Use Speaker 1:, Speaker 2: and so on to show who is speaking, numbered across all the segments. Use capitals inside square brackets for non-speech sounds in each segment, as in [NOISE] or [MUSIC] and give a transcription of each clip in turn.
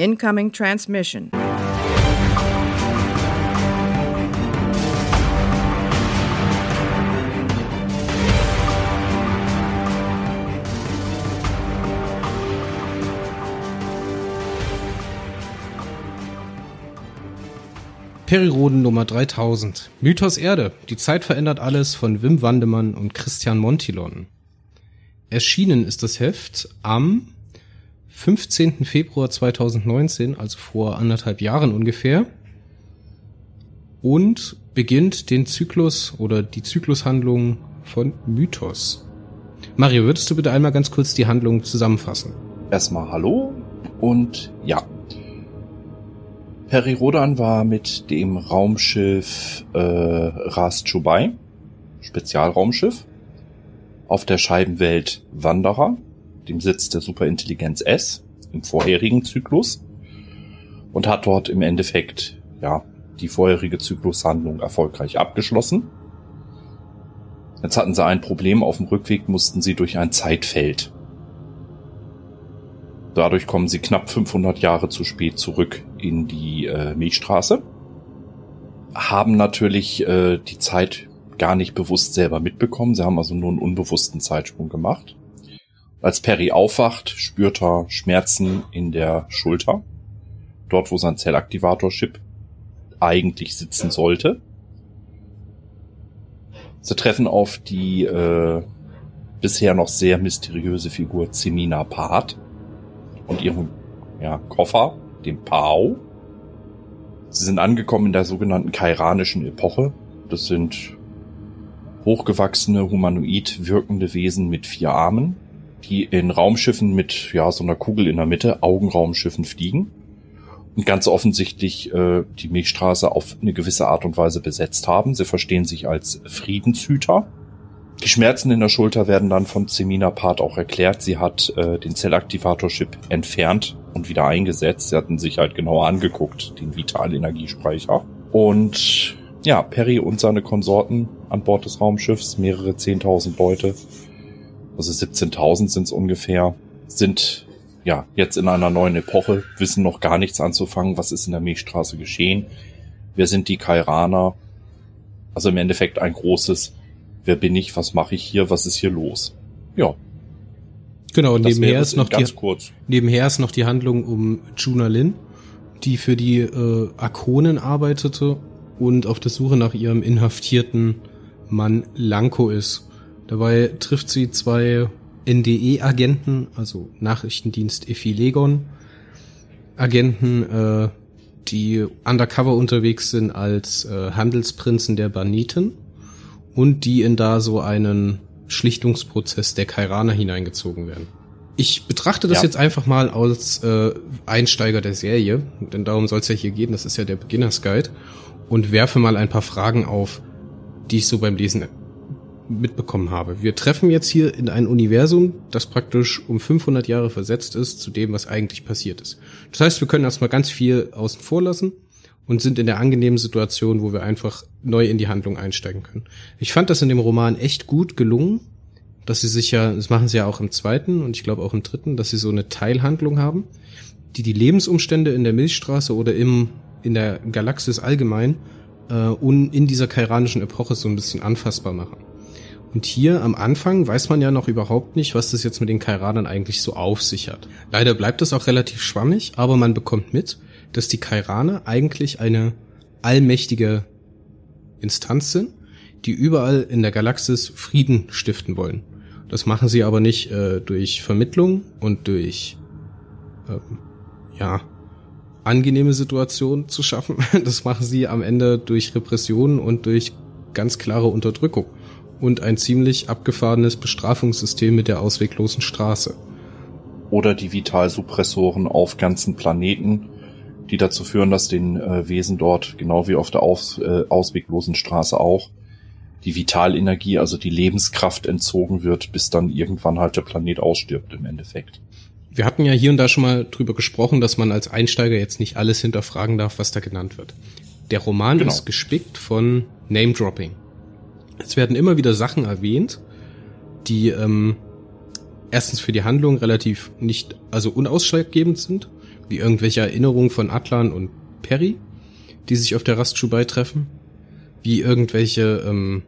Speaker 1: Incoming transmission.
Speaker 2: Periroden Nummer 3000. Mythos Erde. Die Zeit verändert alles von Wim Wandemann und Christian Montilon. Erschienen ist das Heft am 15. Februar 2019, also vor anderthalb Jahren ungefähr. Und beginnt den Zyklus oder die Zyklushandlung von Mythos. Mario, würdest du bitte einmal ganz kurz die Handlung zusammenfassen?
Speaker 3: Erstmal Hallo und ja, Peri Rodan war mit dem Raumschiff äh, Ras Chubai, Spezialraumschiff, auf der Scheibenwelt Wanderer, dem Sitz der Superintelligenz S im vorherigen Zyklus und hat dort im Endeffekt ja die vorherige Zyklushandlung erfolgreich abgeschlossen. Jetzt hatten sie ein Problem. Auf dem Rückweg mussten sie durch ein Zeitfeld. Dadurch kommen sie knapp 500 Jahre zu spät zurück in die äh, Milchstraße. Haben natürlich äh, die Zeit gar nicht bewusst selber mitbekommen. Sie haben also nur einen unbewussten Zeitsprung gemacht. Als Perry aufwacht, spürt er Schmerzen in der Schulter. Dort, wo sein Zellaktivator-Chip eigentlich sitzen sollte. Sie treffen auf die äh, bisher noch sehr mysteriöse Figur Zemina Part und ihrem ja, Koffer, dem Pao. Sie sind angekommen in der sogenannten kairanischen Epoche. Das sind hochgewachsene, humanoid wirkende Wesen mit vier Armen, die in Raumschiffen mit ja so einer Kugel in der Mitte, Augenraumschiffen fliegen und ganz offensichtlich äh, die Milchstraße auf eine gewisse Art und Weise besetzt haben. Sie verstehen sich als Friedenshüter die Schmerzen in der Schulter werden dann von Semina Part auch erklärt. Sie hat äh, den Zellaktivator-Chip entfernt und wieder eingesetzt. Sie hatten sich halt genauer angeguckt, den Vitalenergiespeicher. Und ja, Perry und seine Konsorten an Bord des Raumschiffs, mehrere 10.000 Leute, also 17.000 sind es ungefähr, sind ja jetzt in einer neuen Epoche, wissen noch gar nichts anzufangen. Was ist in der Milchstraße geschehen? Wer sind die Kairaner? Also im Endeffekt ein großes wer bin ich, was mache ich hier, was ist hier los? Ja.
Speaker 2: Genau, und nebenher ist noch die, kurz. nebenher ist noch die Handlung um Juna Lin, die für die äh, Akonen arbeitete und auf der Suche nach ihrem inhaftierten Mann Lanko ist. Dabei trifft sie zwei NDE-Agenten, also Nachrichtendienst Ephilegon, Agenten, äh, die undercover unterwegs sind als äh, Handelsprinzen der Baniten und die in da so einen Schlichtungsprozess der Kairaner hineingezogen werden. Ich betrachte das ja. jetzt einfach mal als äh, Einsteiger der Serie, denn darum soll es ja hier gehen, das ist ja der Beginners Guide, und werfe mal ein paar Fragen auf, die ich so beim Lesen mitbekommen habe. Wir treffen jetzt hier in ein Universum, das praktisch um 500 Jahre versetzt ist zu dem, was eigentlich passiert ist. Das heißt, wir können erstmal ganz viel außen vor lassen und sind in der angenehmen Situation, wo wir einfach neu in die Handlung einsteigen können. Ich fand das in dem Roman echt gut gelungen, dass sie sich ja, das machen sie ja auch im zweiten und ich glaube auch im dritten, dass sie so eine Teilhandlung haben, die die Lebensumstände in der Milchstraße oder im in der Galaxis allgemein äh, und in dieser kairanischen Epoche so ein bisschen anfassbar machen. Und hier am Anfang weiß man ja noch überhaupt nicht, was das jetzt mit den Kairanern eigentlich so auf sich hat. Leider bleibt das auch relativ schwammig, aber man bekommt mit, dass die Kairaner eigentlich eine allmächtige Instanz sind, die überall in der Galaxis Frieden stiften wollen. Das machen sie aber nicht äh, durch Vermittlung und durch ähm, ja angenehme Situationen zu schaffen. [LAUGHS] Das machen sie am Ende durch Repressionen und durch ganz klare Unterdrückung und ein ziemlich abgefahrenes Bestrafungssystem mit der ausweglosen Straße.
Speaker 3: Oder die Vitalsuppressoren auf ganzen Planeten, die dazu führen, dass den äh, Wesen dort, genau wie auf der Aus, äh, ausweglosen Straße auch, die Vitalenergie, also die Lebenskraft entzogen wird, bis dann irgendwann halt der Planet ausstirbt im Endeffekt.
Speaker 2: Wir hatten ja hier und da schon mal drüber gesprochen, dass man als Einsteiger jetzt nicht alles hinterfragen darf, was da genannt wird. Der Roman genau. ist gespickt von Name-Dropping. Es werden immer wieder Sachen erwähnt, die ähm, erstens für die Handlung relativ nicht, also unausschlaggebend sind wie irgendwelche Erinnerungen von Atlan und Perry, die sich auf der Rastschubai treffen, wie irgendwelche ähm,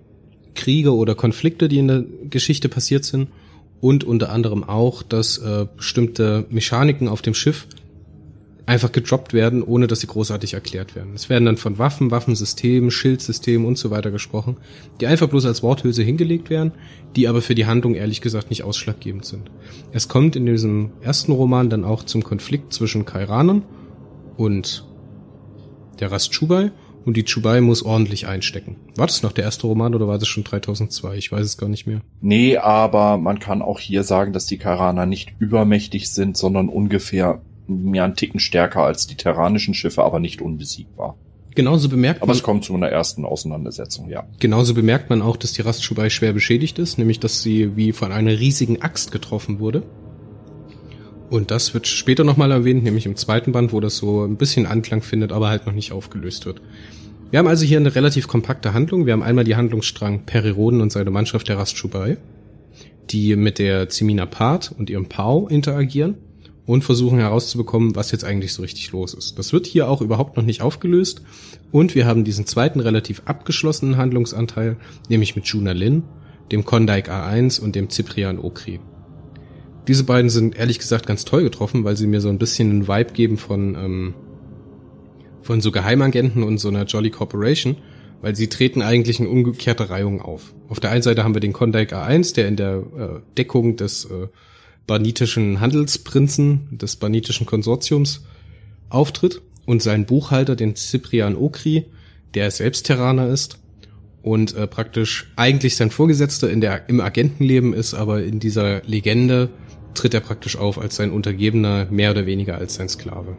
Speaker 2: Kriege oder Konflikte, die in der Geschichte passiert sind und unter anderem auch, dass äh, bestimmte Mechaniken auf dem Schiff einfach gedroppt werden, ohne dass sie großartig erklärt werden. Es werden dann von Waffen, Waffensystemen, Schildsystemen und so weiter gesprochen, die einfach bloß als Worthülse hingelegt werden, die aber für die Handlung ehrlich gesagt nicht ausschlaggebend sind. Es kommt in diesem ersten Roman dann auch zum Konflikt zwischen Kairanern und der Rast Chubai und die Chubai muss ordentlich einstecken. War das noch der erste Roman oder war das schon 3002? Ich weiß es gar nicht mehr.
Speaker 3: Nee, aber man kann auch hier sagen, dass die Kairaner nicht übermächtig sind, sondern ungefähr mehr einen Ticken stärker als die terranischen Schiffe, aber nicht unbesiegbar.
Speaker 2: Genauso bemerkt.
Speaker 3: Aber es kommt zu einer ersten Auseinandersetzung, ja.
Speaker 2: Genauso bemerkt man auch, dass die Rastschubai schwer beschädigt ist, nämlich dass sie wie von einer riesigen Axt getroffen wurde. Und das wird später nochmal erwähnt, nämlich im zweiten Band, wo das so ein bisschen Anklang findet, aber halt noch nicht aufgelöst wird. Wir haben also hier eine relativ kompakte Handlung. Wir haben einmal die Handlungsstrang Periroden und seine Mannschaft der Rastschubai, die mit der Zimina Part und ihrem Pau interagieren und versuchen herauszubekommen, was jetzt eigentlich so richtig los ist. Das wird hier auch überhaupt noch nicht aufgelöst. Und wir haben diesen zweiten relativ abgeschlossenen Handlungsanteil, nämlich mit Juna Lin, dem Kondaik A1 und dem Cyprian Okri. Diese beiden sind ehrlich gesagt ganz toll getroffen, weil sie mir so ein bisschen einen Vibe geben von, ähm, von so Geheimagenten und so einer Jolly Corporation, weil sie treten eigentlich in umgekehrter Reihung auf. Auf der einen Seite haben wir den Kondaik A1, der in der äh, Deckung des äh, banitischen Handelsprinzen des banitischen Konsortiums auftritt und sein Buchhalter, den Cyprian Okri, der selbst Terraner ist und äh, praktisch eigentlich sein Vorgesetzter in der, im Agentenleben ist, aber in dieser Legende tritt er praktisch auf als sein Untergebener, mehr oder weniger als sein Sklave.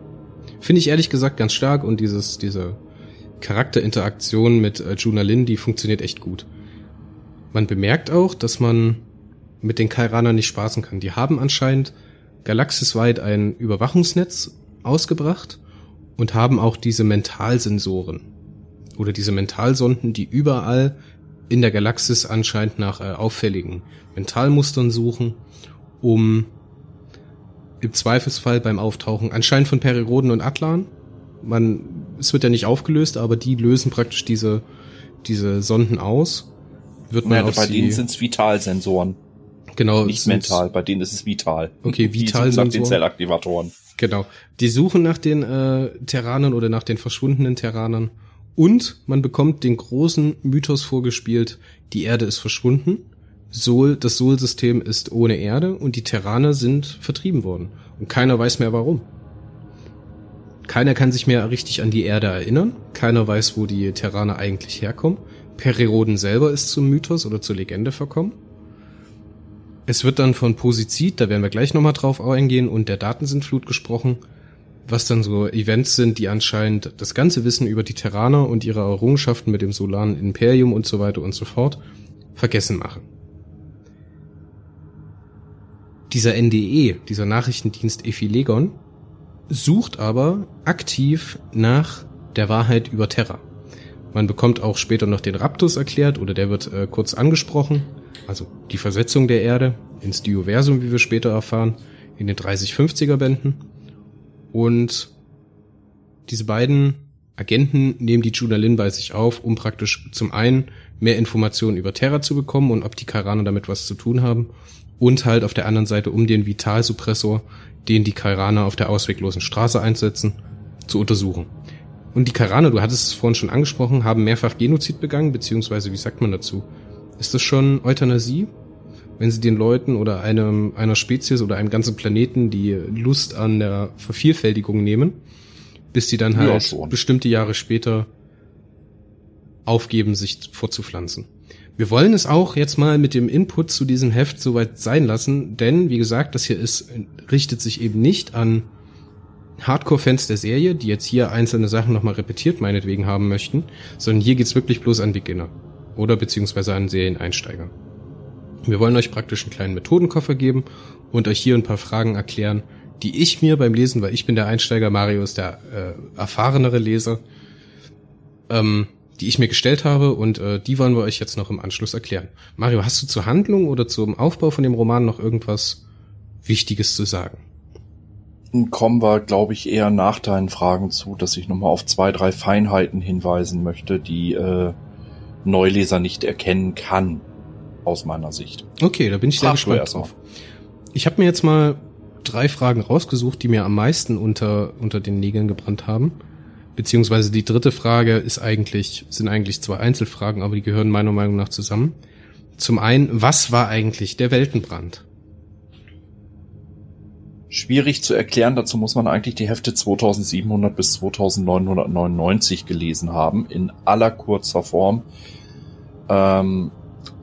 Speaker 2: Finde ich ehrlich gesagt ganz stark und dieses, diese Charakterinteraktion mit äh, Juna Lin, die funktioniert echt gut. Man bemerkt auch, dass man mit den Kairanern nicht spaßen kann. Die haben anscheinend galaxisweit ein Überwachungsnetz ausgebracht und haben auch diese Mentalsensoren oder diese Mentalsonden, die überall in der Galaxis anscheinend nach äh, auffälligen Mentalmustern suchen, um im Zweifelsfall beim Auftauchen anscheinend von Periroden und Atlan, man, es wird ja nicht aufgelöst, aber die lösen praktisch diese, diese Sonden aus.
Speaker 3: Wird man ja, bei denen sind es Vitalsensoren.
Speaker 2: Genau.
Speaker 3: Nicht mental, bei denen ist es vital.
Speaker 2: Okay, vital
Speaker 3: die nach den Zellaktivatoren.
Speaker 2: Genau. Die suchen nach den äh, Terranern oder nach den verschwundenen Terranern. Und man bekommt den großen Mythos vorgespielt, die Erde ist verschwunden. Sol, das Sol-System ist ohne Erde und die Terraner sind vertrieben worden. Und keiner weiß mehr warum. Keiner kann sich mehr richtig an die Erde erinnern. Keiner weiß, wo die Terraner eigentlich herkommen. Periroden selber ist zum Mythos oder zur Legende verkommen. Es wird dann von Posizid, da werden wir gleich nochmal drauf eingehen, und der Datensintflut gesprochen, was dann so Events sind, die anscheinend das ganze Wissen über die Terraner und ihre Errungenschaften mit dem Solaren Imperium und so weiter und so fort vergessen machen. Dieser NDE, dieser Nachrichtendienst Ephilegon, sucht aber aktiv nach der Wahrheit über Terra. Man bekommt auch später noch den Raptus erklärt oder der wird äh, kurz angesprochen also die Versetzung der Erde ins Dioversum, wie wir später erfahren, in den 30-50er Bänden. Und diese beiden Agenten nehmen die Junalin bei sich auf, um praktisch zum einen mehr Informationen über Terra zu bekommen und ob die Kairaner damit was zu tun haben und halt auf der anderen Seite um den Vitalsuppressor, den die Kairaner auf der ausweglosen Straße einsetzen, zu untersuchen. Und die Kairaner, du hattest es vorhin schon angesprochen, haben mehrfach Genozid begangen, beziehungsweise wie sagt man dazu? Ist das schon Euthanasie? Wenn sie den Leuten oder einem, einer Spezies oder einem ganzen Planeten die Lust an der Vervielfältigung nehmen, bis sie dann halt ja, bestimmte Jahre später aufgeben, sich fortzupflanzen. Wir wollen es auch jetzt mal mit dem Input zu diesem Heft soweit sein lassen, denn wie gesagt, das hier ist, richtet sich eben nicht an Hardcore-Fans der Serie, die jetzt hier einzelne Sachen nochmal repetiert meinetwegen haben möchten, sondern hier geht's wirklich bloß an Beginner oder beziehungsweise an Serieneinsteiger. Wir wollen euch praktisch einen kleinen Methodenkoffer geben und euch hier ein paar Fragen erklären, die ich mir beim Lesen, weil ich bin der Einsteiger, Mario ist der äh, erfahrenere Leser, ähm, die ich mir gestellt habe und äh, die wollen wir euch jetzt noch im Anschluss erklären. Mario, hast du zur Handlung oder zum Aufbau von dem Roman noch irgendwas Wichtiges zu sagen?
Speaker 3: kommen wir, glaube ich, eher nach deinen Fragen zu, dass ich nochmal auf zwei, drei Feinheiten hinweisen möchte, die äh, Neuleser nicht erkennen kann, aus meiner Sicht.
Speaker 2: Okay, da bin ich sehr gespannt drauf. Ich habe mir jetzt mal drei Fragen rausgesucht, die mir am meisten unter, unter den Nägeln gebrannt haben. Beziehungsweise die dritte Frage ist eigentlich, sind eigentlich zwei Einzelfragen, aber die gehören meiner Meinung nach zusammen. Zum einen, was war eigentlich der Weltenbrand?
Speaker 3: Schwierig zu erklären, dazu muss man eigentlich die Hefte 2700 bis 2999 gelesen haben, in aller kurzer Form. Ähm,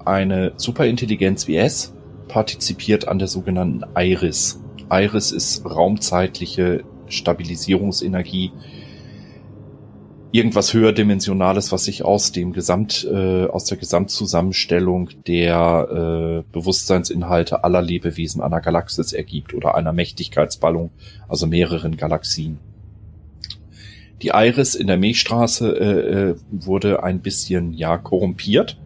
Speaker 3: eine Superintelligenz wie S partizipiert an der sogenannten Iris. Iris ist raumzeitliche Stabilisierungsenergie, irgendwas höherdimensionales, was sich aus dem Gesamt, äh, aus der Gesamtzusammenstellung der äh, Bewusstseinsinhalte aller Lebewesen einer Galaxis ergibt oder einer Mächtigkeitsballung, also mehreren Galaxien. Die Iris in der Milchstraße äh, äh, wurde ein bisschen ja korrumpiert,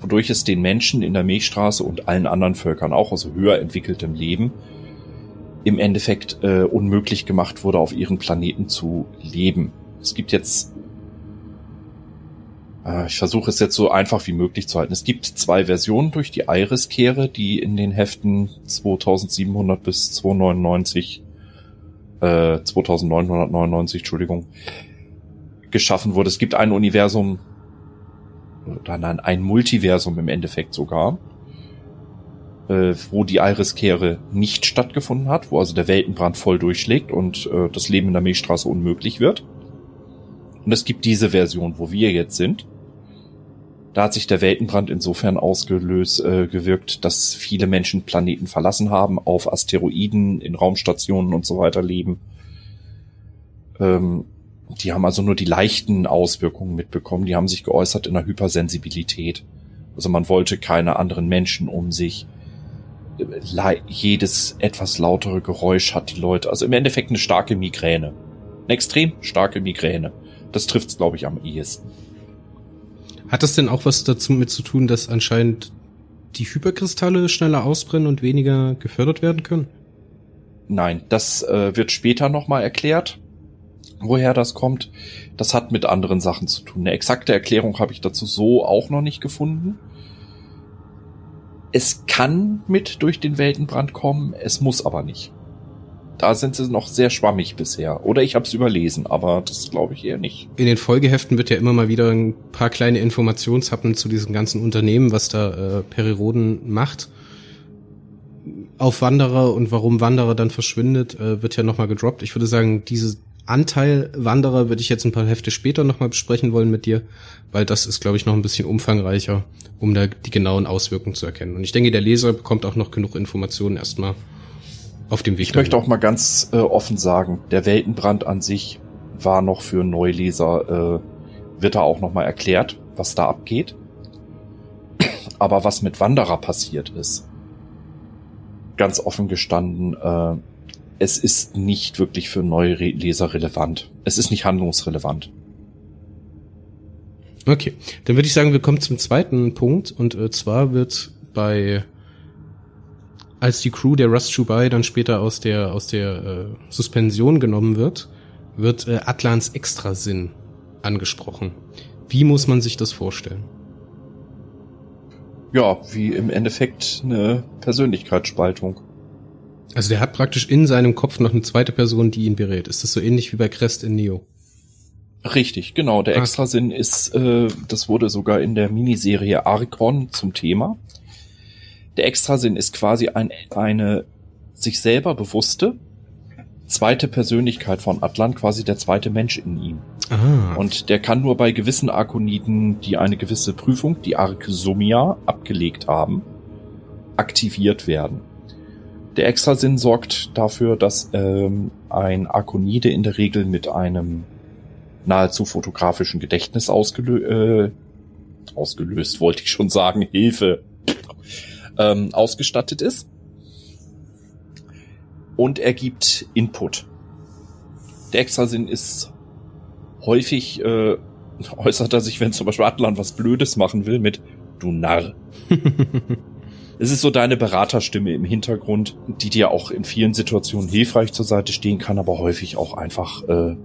Speaker 3: wodurch es den Menschen in der Milchstraße und allen anderen Völkern auch, also höher entwickeltem Leben, im Endeffekt äh, unmöglich gemacht wurde, auf ihren Planeten zu leben es gibt jetzt, äh, ich versuche es jetzt so einfach wie möglich zu halten. Es gibt zwei Versionen durch die Iris-Kehre, die in den Heften 2700 bis 299, äh, 2999, Entschuldigung, geschaffen wurde. Es gibt ein Universum, oder nein, ein Multiversum im Endeffekt sogar, äh, wo die Iris-Kehre nicht stattgefunden hat, wo also der Weltenbrand voll durchschlägt und äh, das Leben in der Milchstraße unmöglich wird. Und es gibt diese Version, wo wir jetzt sind. Da hat sich der Weltenbrand insofern ausgelöst, äh, gewirkt, dass viele Menschen Planeten verlassen haben, auf Asteroiden, in Raumstationen und so weiter leben. Ähm, die haben also nur die leichten Auswirkungen mitbekommen. Die haben sich geäußert in der Hypersensibilität. Also man wollte keine anderen Menschen um sich. Jedes etwas lautere Geräusch hat die Leute. Also im Endeffekt eine starke Migräne. Eine extrem starke Migräne. Das trifft's, glaube ich, am ehesten.
Speaker 2: Hat das denn auch was dazu mit zu tun, dass anscheinend die Hyperkristalle schneller ausbrennen und weniger gefördert werden können?
Speaker 3: Nein, das äh, wird später nochmal erklärt, woher das kommt. Das hat mit anderen Sachen zu tun. Eine exakte Erklärung habe ich dazu so auch noch nicht gefunden. Es kann mit durch den Weltenbrand kommen, es muss aber nicht da sind sie noch sehr schwammig bisher. Oder ich habe es überlesen, aber das glaube ich eher nicht.
Speaker 2: In den Folgeheften wird ja immer mal wieder ein paar kleine Informationshappen zu diesem ganzen Unternehmen, was da äh, Periroden macht. Auf Wanderer und warum Wanderer dann verschwindet, äh, wird ja nochmal gedroppt. Ich würde sagen, diese Anteil Wanderer würde ich jetzt ein paar Hefte später nochmal besprechen wollen mit dir, weil das ist, glaube ich, noch ein bisschen umfangreicher, um da die genauen Auswirkungen zu erkennen. Und ich denke, der Leser bekommt auch noch genug Informationen erstmal auf dem Weg.
Speaker 3: Ich möchte auch mal ganz äh, offen sagen, der Weltenbrand an sich war noch für Neuleser, äh, wird da auch noch mal erklärt, was da abgeht. Aber was mit Wanderer passiert ist, ganz offen gestanden, äh, es ist nicht wirklich für neue Leser relevant. Es ist nicht handlungsrelevant.
Speaker 2: Okay, dann würde ich sagen, wir kommen zum zweiten Punkt und äh, zwar wird bei als die Crew der Rust Chubai dann später aus der aus der äh, Suspension genommen wird, wird äh, Atlans Extrasinn angesprochen. Wie muss man sich das vorstellen?
Speaker 3: Ja, wie im Endeffekt eine Persönlichkeitsspaltung.
Speaker 2: Also der hat praktisch in seinem Kopf noch eine zweite Person, die ihn berät. Ist das so ähnlich wie bei Crest in Neo?
Speaker 3: Richtig, genau. Der ah. Extrasinn ist, äh, das wurde sogar in der Miniserie Archon zum Thema. Der Extrasinn ist quasi ein, eine sich selber bewusste zweite Persönlichkeit von Atlan, quasi der zweite Mensch in ihm. Ah. Und der kann nur bei gewissen Arkoniden, die eine gewisse Prüfung, die Arkesomia, abgelegt haben, aktiviert werden. Der Extrasinn sorgt dafür, dass ähm, ein Arkonide in der Regel mit einem nahezu fotografischen Gedächtnis ausgelö äh, ausgelöst, wollte ich schon sagen, Hilfe, ähm, ausgestattet ist. Und er gibt Input. Der Extrasinn ist häufig, äh, [LAUGHS] äußert er sich, wenn zum Beispiel Atlan was Blödes machen will, mit Du Narr. [LAUGHS] es ist so deine Beraterstimme im Hintergrund, die dir auch in vielen Situationen hilfreich zur Seite stehen kann, aber häufig auch einfach äh,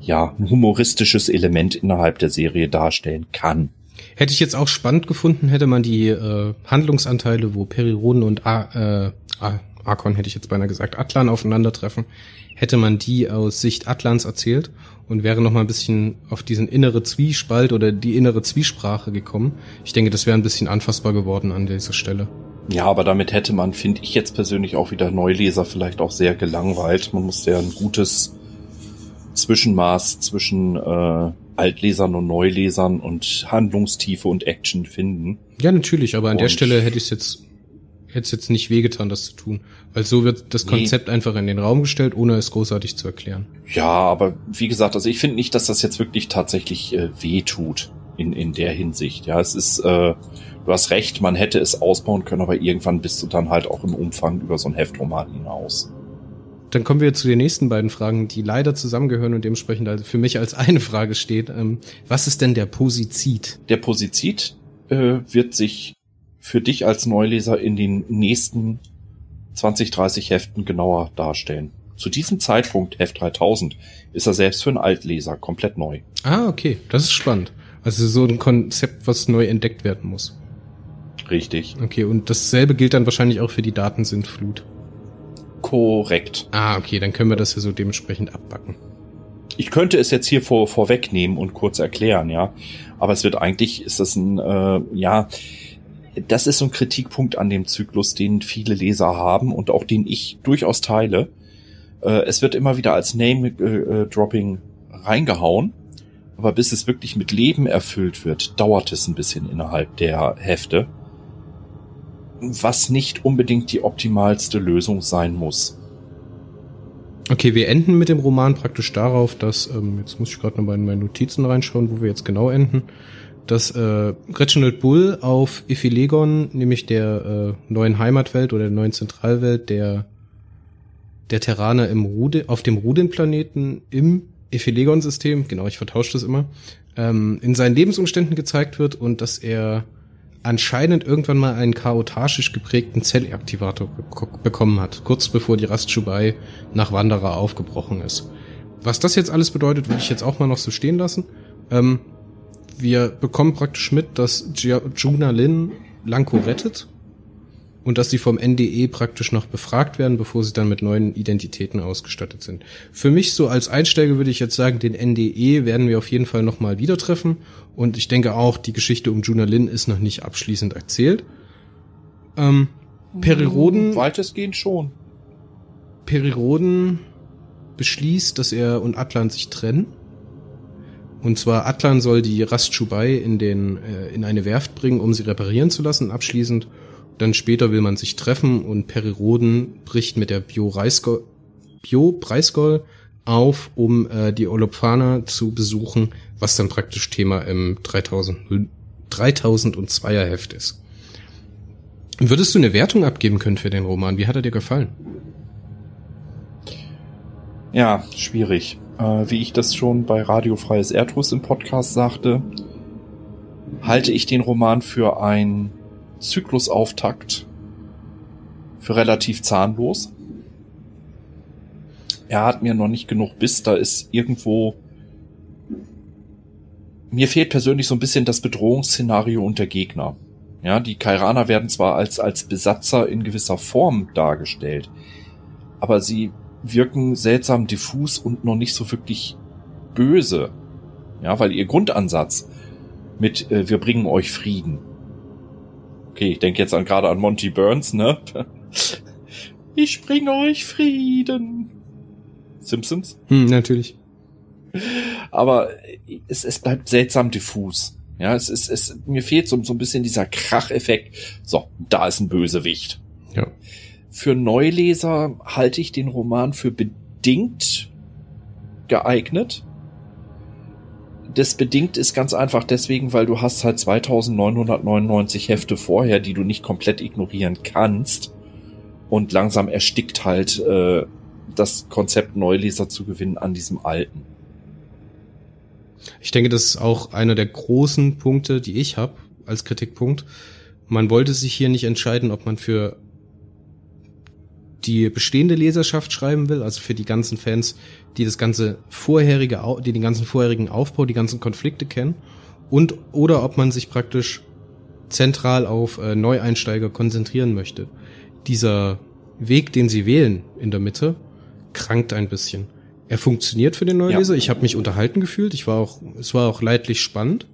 Speaker 3: ja ein humoristisches Element innerhalb der Serie darstellen kann.
Speaker 2: Hätte ich jetzt auch spannend gefunden, hätte man die äh, Handlungsanteile, wo Periroden und A, äh, Arkon hätte ich jetzt beinahe gesagt, Atlan aufeinandertreffen, hätte man die aus Sicht Atlans erzählt und wäre noch mal ein bisschen auf diesen innere Zwiespalt oder die innere Zwiesprache gekommen. Ich denke, das wäre ein bisschen anfassbar geworden an dieser Stelle.
Speaker 3: Ja, aber damit hätte man, finde ich jetzt persönlich auch wieder Neuleser vielleicht auch sehr gelangweilt. Man muss ja ein gutes Zwischenmaß zwischen äh, Altlesern und Neulesern und Handlungstiefe und Action finden.
Speaker 2: Ja, natürlich, aber an und der Stelle hätte ich es jetzt hätte es jetzt nicht wehgetan, das zu tun. Weil so wird das Konzept nee. einfach in den Raum gestellt, ohne es großartig zu erklären.
Speaker 3: Ja, aber wie gesagt, also ich finde nicht, dass das jetzt wirklich tatsächlich äh, weh tut in, in der Hinsicht. Ja, es ist, äh, du hast recht, man hätte es ausbauen können, aber irgendwann bist du dann halt auch im Umfang über so ein Heftroman hinaus.
Speaker 2: Dann kommen wir zu den nächsten beiden Fragen, die leider zusammengehören und dementsprechend also für mich als eine Frage steht. Ähm, was ist denn der Posizid?
Speaker 3: Der Posizid äh, wird sich für dich als Neuleser in den nächsten 20, 30 Heften genauer darstellen. Zu diesem Zeitpunkt, Heft 3000, ist er selbst für einen Altleser komplett neu.
Speaker 2: Ah, okay. Das ist spannend. Also so ein Konzept, was neu entdeckt werden muss.
Speaker 3: Richtig.
Speaker 2: Okay, und dasselbe gilt dann wahrscheinlich auch für die Datensintflut.
Speaker 3: Korrekt.
Speaker 2: Ah, okay, dann können wir das ja so dementsprechend abbacken.
Speaker 3: Ich könnte es jetzt hier vor, vorwegnehmen und kurz erklären, ja. Aber es wird eigentlich, ist das ein, äh, ja, das ist so ein Kritikpunkt an dem Zyklus, den viele Leser haben und auch den ich durchaus teile. Äh, es wird immer wieder als Name-Dropping reingehauen, aber bis es wirklich mit Leben erfüllt wird, dauert es ein bisschen innerhalb der Hefte, was nicht unbedingt die optimalste Lösung sein muss.
Speaker 2: Okay, wir enden mit dem Roman praktisch darauf, dass, ähm, jetzt muss ich gerade noch mal in meine Notizen reinschauen, wo wir jetzt genau enden dass äh, Reginald Bull auf Iphilegon, nämlich der äh, neuen Heimatwelt oder der neuen Zentralwelt der der Terraner im Rude, auf dem Rudin-Planeten im Iphilegon-System, genau, ich vertausche das immer, ähm, in seinen Lebensumständen gezeigt wird und dass er anscheinend irgendwann mal einen chaotisch geprägten Zellaktivator bekommen hat, kurz bevor die Rastschubai nach Wanderer aufgebrochen ist. Was das jetzt alles bedeutet, würde ich jetzt auch mal noch so stehen lassen. Ähm, wir bekommen praktisch mit, dass Juna Lin Lanko rettet und dass sie vom NDE praktisch noch befragt werden, bevor sie dann mit neuen Identitäten ausgestattet sind. Für mich so als Einsteiger würde ich jetzt sagen, den NDE werden wir auf jeden Fall nochmal wieder treffen und ich denke auch, die Geschichte um Juna Lin ist noch nicht abschließend erzählt. Ähm, Periroden...
Speaker 3: Hm, weitestgehend schon.
Speaker 2: Periroden beschließt, dass er und Atlan sich trennen und zwar Atlan soll die Rastschubai in den äh, in eine Werft bringen, um sie reparieren zu lassen, abschließend. Dann später will man sich treffen und Periroden bricht mit der Bio Bio Preisgol auf, um äh, die Olopfana zu besuchen, was dann praktisch Thema im 3000 3002er Heft ist. Würdest du eine Wertung abgeben können für den Roman? Wie hat er dir gefallen?
Speaker 3: Ja, schwierig äh, wie ich das schon bei Radio Freies Erdhus im Podcast sagte, halte ich den Roman für ein Zyklusauftakt, für relativ zahnlos. Er hat mir noch nicht genug Biss, da ist irgendwo mir fehlt persönlich so ein bisschen das Bedrohungsszenario und der Gegner. Ja, die Kairaner werden zwar als, als Besatzer in gewisser Form dargestellt, aber sie wirken seltsam diffus und noch nicht so wirklich böse. Ja, weil ihr Grundansatz mit äh, wir bringen euch Frieden. Okay, ich denke jetzt an, gerade an Monty Burns, ne? [LAUGHS] ich bringe euch Frieden. Simpsons?
Speaker 2: Hm, natürlich.
Speaker 3: Aber es, es bleibt seltsam diffus. Ja, es ist, es, mir fehlt so, so ein bisschen dieser Kracheffekt. So, da ist ein Bösewicht.
Speaker 2: Ja.
Speaker 3: Für Neuleser halte ich den Roman für bedingt geeignet. Das bedingt ist ganz einfach deswegen, weil du hast halt 2999 Hefte vorher, die du nicht komplett ignorieren kannst. Und langsam erstickt halt äh, das Konzept Neuleser zu gewinnen an diesem alten.
Speaker 2: Ich denke, das ist auch einer der großen Punkte, die ich habe als Kritikpunkt Man wollte sich hier nicht entscheiden, ob man für die bestehende Leserschaft schreiben will, also für die ganzen Fans, die das ganze vorherige, die den ganzen vorherigen Aufbau, die ganzen Konflikte kennen, und oder ob man sich praktisch zentral auf äh, Neueinsteiger konzentrieren möchte. Dieser Weg, den sie wählen in der Mitte, krankt ein bisschen. Er funktioniert für den Neuleser. Ja. Ich habe mich unterhalten gefühlt. Ich war auch, es war auch leidlich spannend.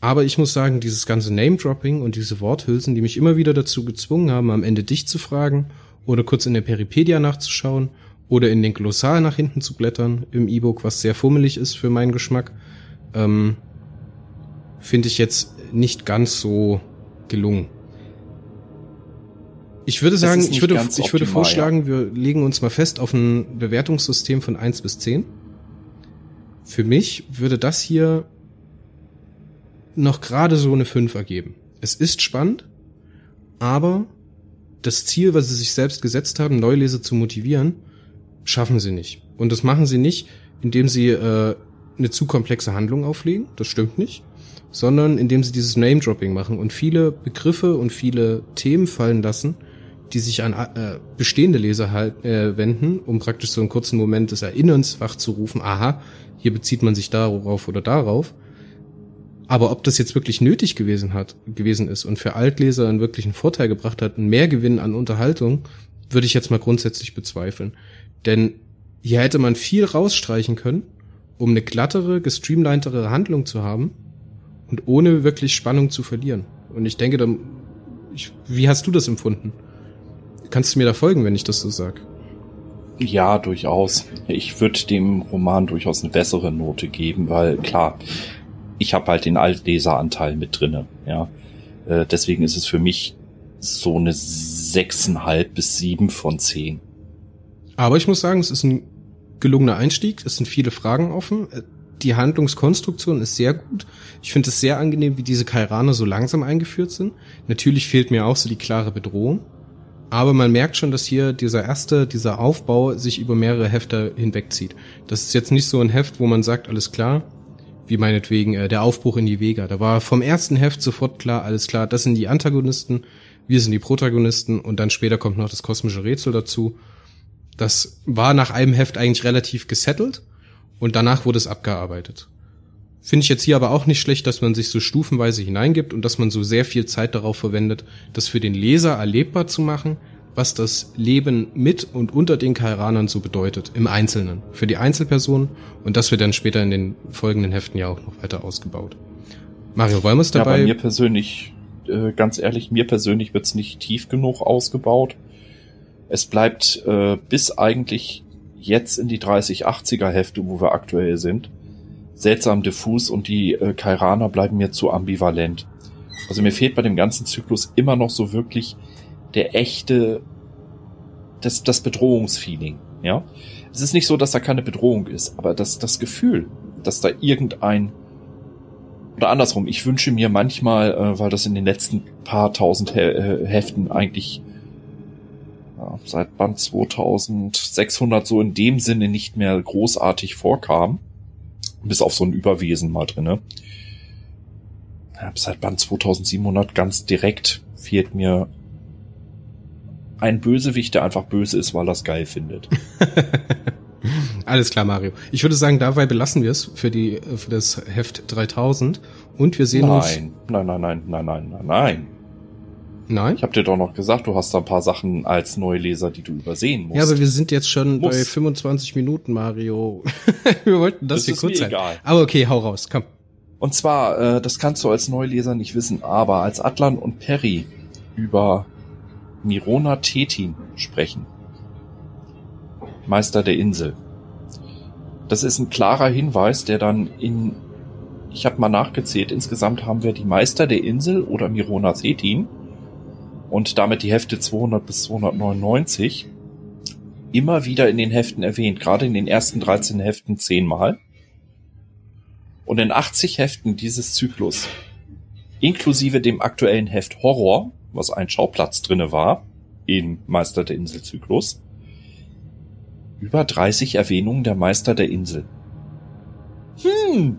Speaker 2: Aber ich muss sagen, dieses ganze Name-Dropping und diese Worthülsen, die mich immer wieder dazu gezwungen haben, am Ende dich zu fragen oder kurz in der Peripedia nachzuschauen oder in den Glossar nach hinten zu blättern im E-Book, was sehr fummelig ist für meinen Geschmack, ähm, finde ich jetzt nicht ganz so gelungen. Ich würde sagen, ich würde, ich würde vorschlagen, ja. wir legen uns mal fest auf ein Bewertungssystem von eins bis zehn. Für mich würde das hier noch gerade so eine fünf ergeben. Es ist spannend, aber das Ziel, was sie sich selbst gesetzt haben, Neuleser zu motivieren, schaffen sie nicht. Und das machen sie nicht, indem sie äh, eine zu komplexe Handlung auflegen, das stimmt nicht, sondern indem sie dieses Name-Dropping machen und viele Begriffe und viele Themen fallen lassen, die sich an äh, bestehende Leser halt, äh, wenden, um praktisch so einen kurzen Moment des Erinnerns wachzurufen, aha, hier bezieht man sich darauf oder darauf. Aber ob das jetzt wirklich nötig gewesen hat, gewesen ist und für Altleser einen wirklichen Vorteil gebracht hat, einen Mehrgewinn an Unterhaltung, würde ich jetzt mal grundsätzlich bezweifeln. Denn hier hätte man viel rausstreichen können, um eine glattere, gestreamlinetere Handlung zu haben und ohne wirklich Spannung zu verlieren. Und ich denke, da, ich, wie hast du das empfunden? Kannst du mir da folgen, wenn ich das so sag?
Speaker 3: Ja, durchaus. Ich würde dem Roman durchaus eine bessere Note geben, weil klar, ich habe halt den Altleseranteil mit drinne. Ja, äh, deswegen ist es für mich so eine sechseinhalb bis sieben von zehn.
Speaker 2: Aber ich muss sagen, es ist ein gelungener Einstieg. Es sind viele Fragen offen. Die Handlungskonstruktion ist sehr gut. Ich finde es sehr angenehm, wie diese Kairaner so langsam eingeführt sind. Natürlich fehlt mir auch so die klare Bedrohung. Aber man merkt schon, dass hier dieser erste, dieser Aufbau sich über mehrere Hefte hinwegzieht. Das ist jetzt nicht so ein Heft, wo man sagt, alles klar, wie meinetwegen äh, der Aufbruch in die Vega. Da war vom ersten Heft sofort klar, alles klar, das sind die Antagonisten, wir sind die Protagonisten und dann später kommt noch das kosmische Rätsel dazu. Das war nach einem Heft eigentlich relativ gesettelt und danach wurde es abgearbeitet. Finde ich jetzt hier aber auch nicht schlecht, dass man sich so stufenweise hineingibt und dass man so sehr viel Zeit darauf verwendet, das für den Leser erlebbar zu machen, was das Leben mit und unter den Kairanern so bedeutet, im Einzelnen, für die Einzelperson und das wird dann später in den folgenden Heften ja auch noch weiter ausgebaut. Mario, wollen wir es dabei?
Speaker 3: Ja, bei mir persönlich, äh, ganz ehrlich, mir persönlich wird's nicht tief genug ausgebaut. Es bleibt äh, bis eigentlich jetzt in die 30-80er Hefte, wo wir aktuell sind, seltsam diffus und die äh, Kairaner bleiben mir zu ambivalent. Also mir fehlt bei dem ganzen Zyklus immer noch so wirklich der echte, das, das Bedrohungsfeeling, ja. Es ist nicht so, dass da keine Bedrohung ist, aber das, das Gefühl, dass da irgendein, oder andersrum, ich wünsche mir manchmal, äh, weil das in den letzten paar tausend He äh, Heften eigentlich ja, seit Band 2600 so in dem Sinne nicht mehr großartig vorkam, bis auf so ein Überwesen mal drinne. Seit Band 2700 ganz direkt fehlt mir ein Bösewicht, der einfach böse ist, weil er es geil findet. [LAUGHS]
Speaker 2: Alles klar, Mario. Ich würde sagen, dabei belassen wir es für die für das Heft 3000 und wir sehen
Speaker 3: nein,
Speaker 2: uns.
Speaker 3: Nein, nein, nein, nein, nein, nein, nein.
Speaker 2: Nein?
Speaker 3: Ich habe dir doch noch gesagt, du hast da ein paar Sachen als Neuleser, die du übersehen musst.
Speaker 2: Ja, aber wir sind jetzt schon Muss. bei 25 Minuten, Mario. [LAUGHS] wir wollten das, das hier kurz sein. Egal. Aber okay, hau raus, komm.
Speaker 3: Und zwar, äh, das kannst du als Neuleser nicht wissen, aber als Atlan und Perry über Mirona Tetin sprechen, Meister der Insel. Das ist ein klarer Hinweis, der dann in, ich habe mal nachgezählt, insgesamt haben wir die Meister der Insel oder Mirona Tetin und damit die Hefte 200 bis 299 immer wieder in den Heften erwähnt, gerade in den ersten 13 Heften zehnmal. Und in 80 Heften dieses Zyklus, inklusive dem aktuellen Heft Horror, was ein Schauplatz drinne war, in Meister der Insel Zyklus, über 30 Erwähnungen der Meister der Insel. Hm.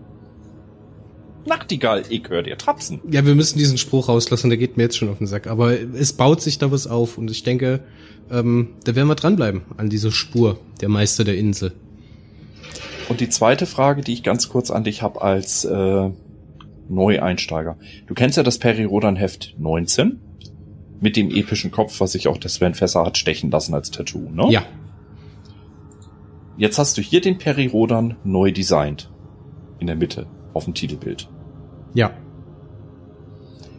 Speaker 3: Nachtigall, ich höre dir trapsen.
Speaker 2: Ja, wir müssen diesen Spruch rauslassen, der geht mir jetzt schon auf den Sack. Aber es baut sich da was auf und ich denke, ähm, da werden wir dranbleiben an dieser Spur, der Meister der Insel.
Speaker 3: Und die zweite Frage, die ich ganz kurz an dich habe als äh, Neueinsteiger. Du kennst ja das Peri-Rodan-Heft 19 mit dem epischen Kopf, was sich auch der Sven Fässer hat stechen lassen als Tattoo, ne?
Speaker 2: Ja.
Speaker 3: Jetzt hast du hier den Peri-Rodan neu designt. In der Mitte, auf dem Titelbild.
Speaker 2: Ja.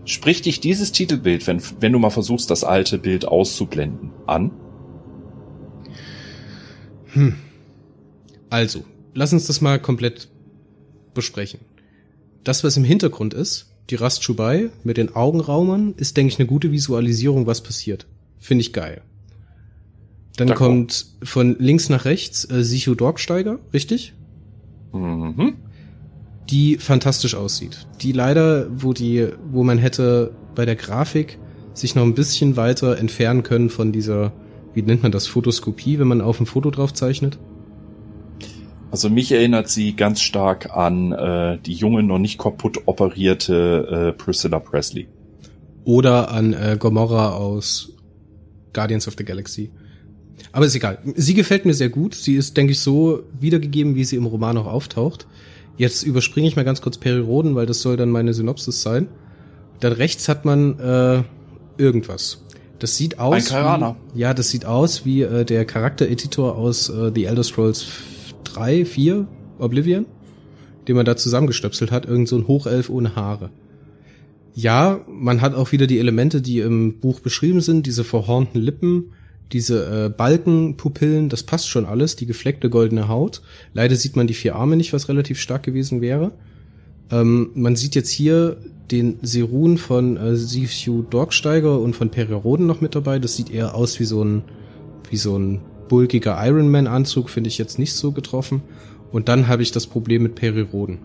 Speaker 3: Spricht dich dieses Titelbild, wenn, wenn du mal versuchst, das alte Bild auszublenden, an?
Speaker 2: Hm. Also, lass uns das mal komplett besprechen. Das, was im Hintergrund ist, die Rastschubai mit den Augenraumern, ist, denke ich, eine gute Visualisierung, was passiert. Finde ich geil. Dann Danke. kommt von links nach rechts äh, Sichu Dorksteiger, richtig? Mhm. Die fantastisch aussieht. Die leider, wo die, wo man hätte bei der Grafik sich noch ein bisschen weiter entfernen können von dieser, wie nennt man das, Fotoskopie, wenn man auf ein Foto drauf zeichnet?
Speaker 3: Also mich erinnert sie ganz stark an äh, die junge, noch nicht kaputt operierte äh, Priscilla Presley.
Speaker 2: Oder an äh, Gomorra aus Guardians of the Galaxy. Aber ist egal. Sie gefällt mir sehr gut. Sie ist, denke ich, so wiedergegeben, wie sie im Roman auch auftaucht. Jetzt überspringe ich mal ganz kurz Peri Roden, weil das soll dann meine Synopsis sein. Dann rechts hat man äh, irgendwas. Das sieht aus.
Speaker 3: Ein Karana.
Speaker 2: Wie, ja, das sieht aus wie äh, der Charaktereditor aus äh, The Elder Scrolls 3, 4, Oblivion, den man da zusammengestöpselt hat, irgend so ein Hochelf ohne Haare. Ja, man hat auch wieder die Elemente, die im Buch beschrieben sind, diese verhornten Lippen, diese äh, Balkenpupillen, das passt schon alles, die gefleckte goldene Haut. Leider sieht man die vier Arme nicht, was relativ stark gewesen wäre. Ähm, man sieht jetzt hier den Serun von äh, Sifu Dorksteiger und von Periroden noch mit dabei. Das sieht eher aus wie so ein, wie so ein bulkiger Ironman-Anzug, finde ich jetzt nicht so getroffen. Und dann habe ich das Problem mit Periroden.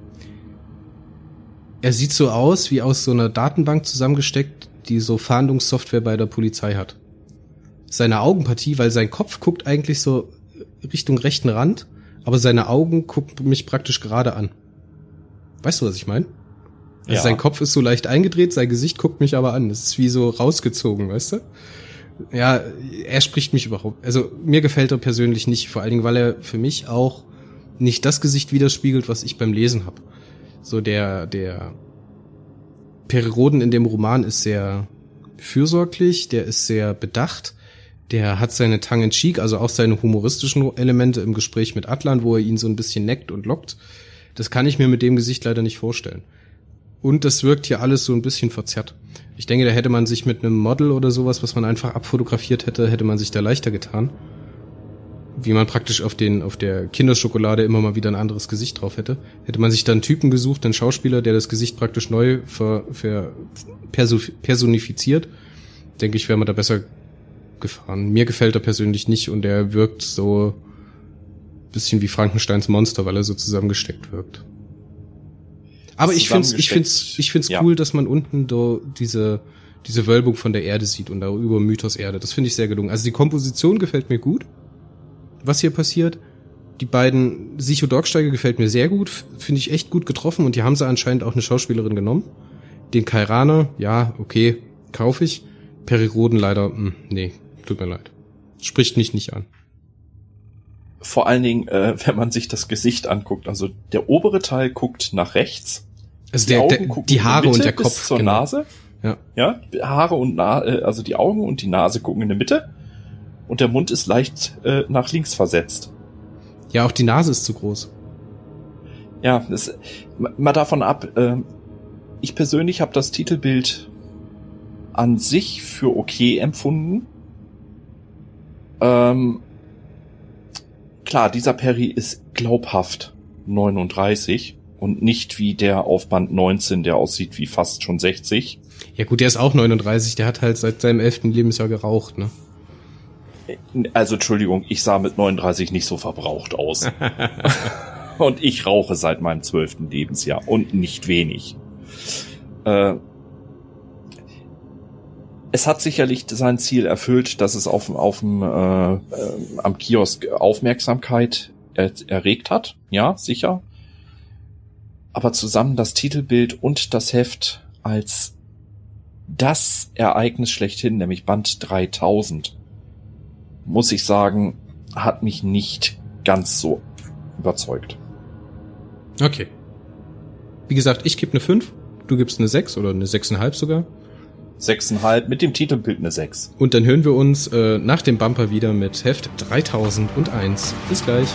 Speaker 2: Er sieht so aus wie aus so einer Datenbank zusammengesteckt, die so Fahndungssoftware bei der Polizei hat seine Augenpartie, weil sein Kopf guckt eigentlich so Richtung rechten Rand, aber seine Augen gucken mich praktisch gerade an. Weißt du, was ich meine? Also ja. sein Kopf ist so leicht eingedreht, sein Gesicht guckt mich aber an. Das ist wie so rausgezogen, weißt du? Ja, er spricht mich überhaupt. Also mir gefällt er persönlich nicht, vor allen Dingen, weil er für mich auch nicht das Gesicht widerspiegelt, was ich beim Lesen habe. So der der Periroden in dem Roman ist sehr fürsorglich, der ist sehr bedacht, der hat seine Tongue in cheek, also auch seine humoristischen Elemente im Gespräch mit Atlan, wo er ihn so ein bisschen neckt und lockt. Das kann ich mir mit dem Gesicht leider nicht vorstellen. Und das wirkt hier alles so ein bisschen verzerrt. Ich denke, da hätte man sich mit einem Model oder sowas, was man einfach abfotografiert hätte, hätte man sich da leichter getan. Wie man praktisch auf den, auf der Kinderschokolade immer mal wieder ein anderes Gesicht drauf hätte. Hätte man sich dann einen Typen gesucht, einen Schauspieler, der das Gesicht praktisch neu ver, ver, personifiziert, denke ich, wäre man da besser abgefahren. Mir gefällt er persönlich nicht und er wirkt so bisschen wie Frankensteins Monster, weil er so zusammengesteckt wirkt. Aber ich find's, ich find's, ich find's ja. cool, dass man unten da diese, diese Wölbung von der Erde sieht und darüber Mythos Erde. Das finde ich sehr gelungen. Also die Komposition gefällt mir gut. Was hier passiert. Die beiden Sicho Dorksteiger gefällt mir sehr gut. Finde ich echt gut getroffen und die haben sie anscheinend auch eine Schauspielerin genommen. Den Kairana, ja, okay, kaufe ich. Periroden leider, mh, hm, nee, Tut mir leid. Spricht mich nicht an.
Speaker 3: Vor allen Dingen, äh, [LAUGHS] wenn man sich das Gesicht anguckt, also der obere Teil guckt nach rechts.
Speaker 2: Also die, der, der, die Haare und der Kopf
Speaker 3: zur genau. Nase. Ja. Ja, Haare und Na äh, also die Augen und die Nase gucken in der Mitte und der Mund ist leicht äh, nach links versetzt.
Speaker 2: Ja, auch die Nase ist zu groß.
Speaker 3: Ja, das, mal davon ab. Äh, ich persönlich habe das Titelbild an sich für okay empfunden. Ähm, klar, dieser Perry ist glaubhaft 39 und nicht wie der Aufband 19, der aussieht wie fast schon 60.
Speaker 2: Ja gut, der ist auch 39, der hat halt seit seinem elften Lebensjahr geraucht, ne?
Speaker 3: Also Entschuldigung, ich sah mit 39 nicht so verbraucht aus. [LAUGHS] und ich rauche seit meinem zwölften Lebensjahr und nicht wenig. Äh, es hat sicherlich sein Ziel erfüllt, dass es auf, auf dem, äh, äh, am Kiosk Aufmerksamkeit er, erregt hat. Ja, sicher. Aber zusammen das Titelbild und das Heft als das Ereignis schlechthin, nämlich Band 3000, muss ich sagen, hat mich nicht ganz so überzeugt.
Speaker 2: Okay. Wie gesagt, ich gebe eine 5, du gibst eine 6 oder eine 6,5 sogar.
Speaker 3: 6,5 mit dem Titelbild eine 6.
Speaker 2: Und dann hören wir uns äh, nach dem Bumper wieder mit Heft 3001. Bis gleich.